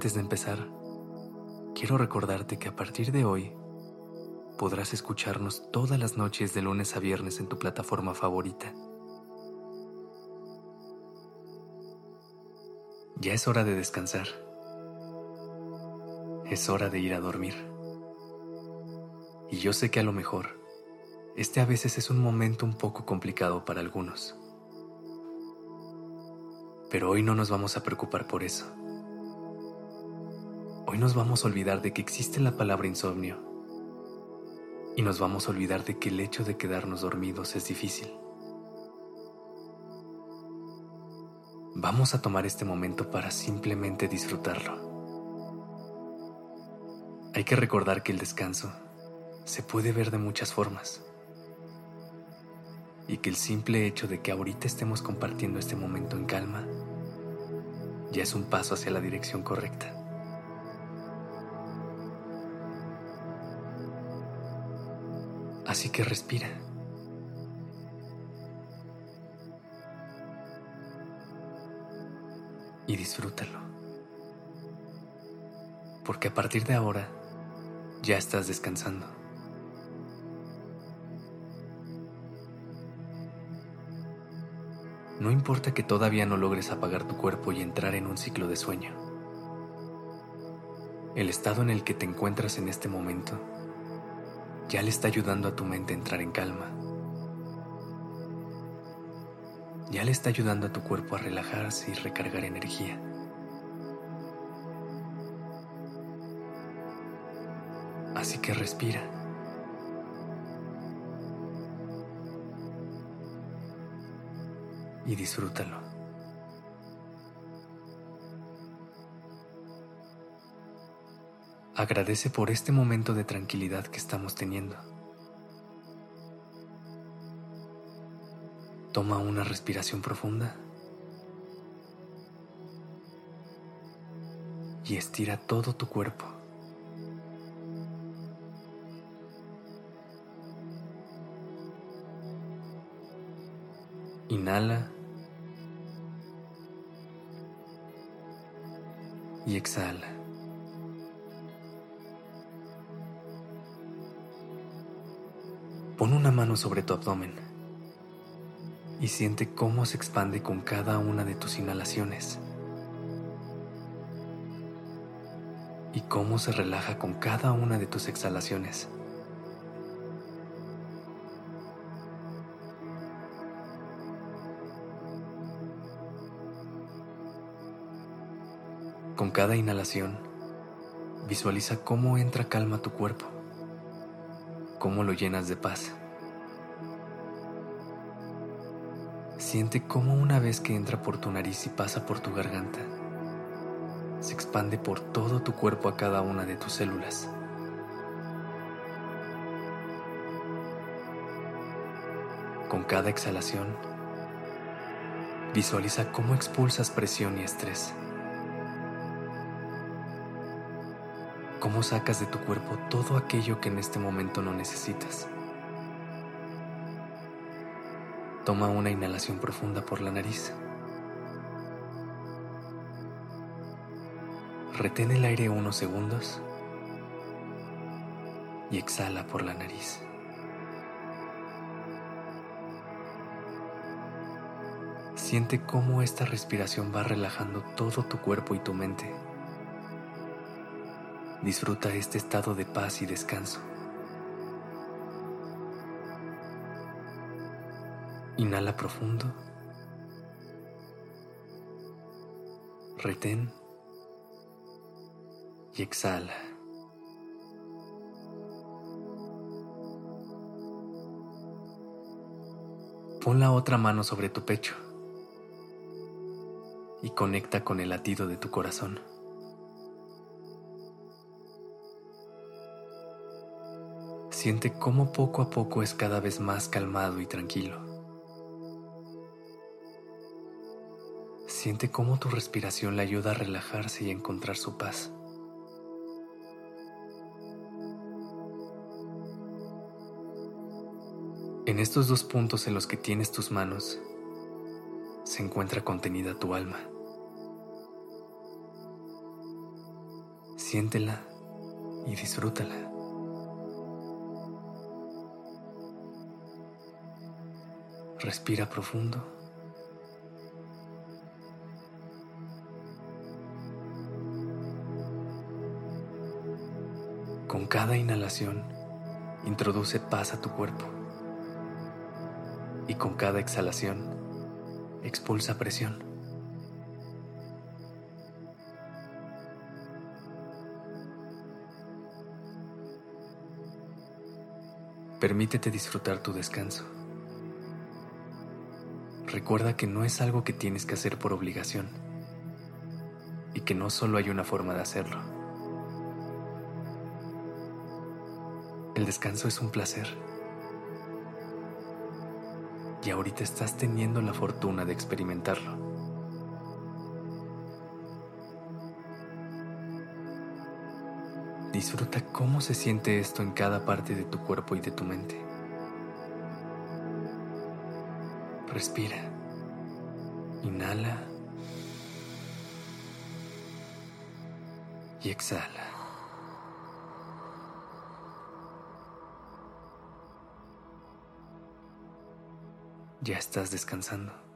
Antes de empezar, quiero recordarte que a partir de hoy podrás escucharnos todas las noches de lunes a viernes en tu plataforma favorita. Ya es hora de descansar. Es hora de ir a dormir. Y yo sé que a lo mejor este a veces es un momento un poco complicado para algunos. Pero hoy no nos vamos a preocupar por eso. Nos vamos a olvidar de que existe la palabra insomnio. Y nos vamos a olvidar de que el hecho de quedarnos dormidos es difícil. Vamos a tomar este momento para simplemente disfrutarlo. Hay que recordar que el descanso se puede ver de muchas formas y que el simple hecho de que ahorita estemos compartiendo este momento en calma ya es un paso hacia la dirección correcta. Así que respira. Y disfrútalo. Porque a partir de ahora ya estás descansando. No importa que todavía no logres apagar tu cuerpo y entrar en un ciclo de sueño. El estado en el que te encuentras en este momento ya le está ayudando a tu mente a entrar en calma. Ya le está ayudando a tu cuerpo a relajarse y recargar energía. Así que respira. y disfrútalo. Agradece por este momento de tranquilidad que estamos teniendo. Toma una respiración profunda y estira todo tu cuerpo. Inhala y exhala. Pon una mano sobre tu abdomen y siente cómo se expande con cada una de tus inhalaciones y cómo se relaja con cada una de tus exhalaciones. Con cada inhalación, visualiza cómo entra calma a tu cuerpo, cómo lo llenas de paz. Siente cómo una vez que entra por tu nariz y pasa por tu garganta, se expande por todo tu cuerpo a cada una de tus células. Con cada exhalación, visualiza cómo expulsas presión y estrés. Cómo sacas de tu cuerpo todo aquello que en este momento no necesitas. Toma una inhalación profunda por la nariz. Retén el aire unos segundos y exhala por la nariz. Siente cómo esta respiración va relajando todo tu cuerpo y tu mente. Disfruta este estado de paz y descanso. Inhala profundo. Retén y exhala. Pon la otra mano sobre tu pecho y conecta con el latido de tu corazón. Siente cómo poco a poco es cada vez más calmado y tranquilo. Siente cómo tu respiración le ayuda a relajarse y encontrar su paz. En estos dos puntos en los que tienes tus manos, se encuentra contenida tu alma. Siéntela y disfrútala. Respira profundo. Con cada inhalación, introduce paz a tu cuerpo. Y con cada exhalación, expulsa presión. Permítete disfrutar tu descanso. Recuerda que no es algo que tienes que hacer por obligación y que no solo hay una forma de hacerlo. El descanso es un placer. Y ahorita estás teniendo la fortuna de experimentarlo. Disfruta cómo se siente esto en cada parte de tu cuerpo y de tu mente. Respira. Inhala. Y exhala. Ya estás descansando.